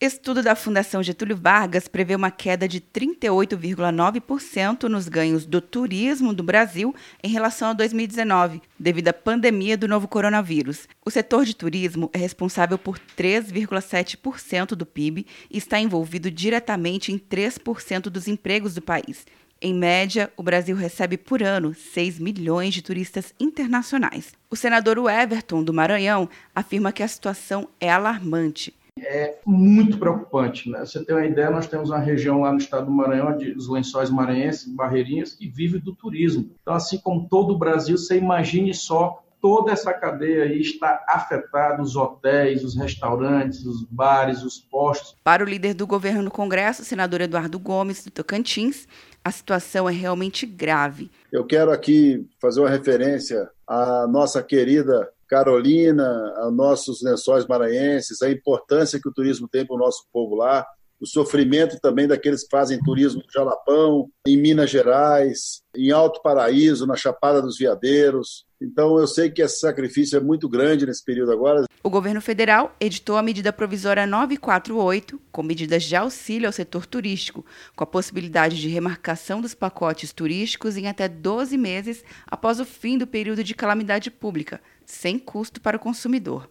Estudo da Fundação Getúlio Vargas prevê uma queda de 38,9% nos ganhos do turismo do Brasil em relação a 2019, devido à pandemia do novo coronavírus. O setor de turismo é responsável por 3,7% do PIB e está envolvido diretamente em 3% dos empregos do país. Em média, o Brasil recebe por ano 6 milhões de turistas internacionais. O senador Everton, do Maranhão, afirma que a situação é alarmante é muito preocupante. Né? Você tem uma ideia, nós temos uma região lá no estado do Maranhão, de, os lençóis maranhenses, Barreirinhas, que vive do turismo. Então, assim como todo o Brasil, você imagine só toda essa cadeia aí está afetada, os hotéis, os restaurantes, os bares, os postos. Para o líder do governo no Congresso, o senador Eduardo Gomes, do Tocantins, a situação é realmente grave. Eu quero aqui fazer uma referência à nossa querida Carolina, aos nossos lençóis maranhenses, a importância que o turismo tem para o nosso povo lá, o sofrimento também daqueles que fazem turismo no Jalapão, em Minas Gerais, em Alto Paraíso, na Chapada dos Veadeiros. Então eu sei que esse sacrifício é muito grande nesse período agora. O governo federal editou a medida provisória 948, com medidas de auxílio ao setor turístico, com a possibilidade de remarcação dos pacotes turísticos em até 12 meses após o fim do período de calamidade pública, sem custo para o consumidor.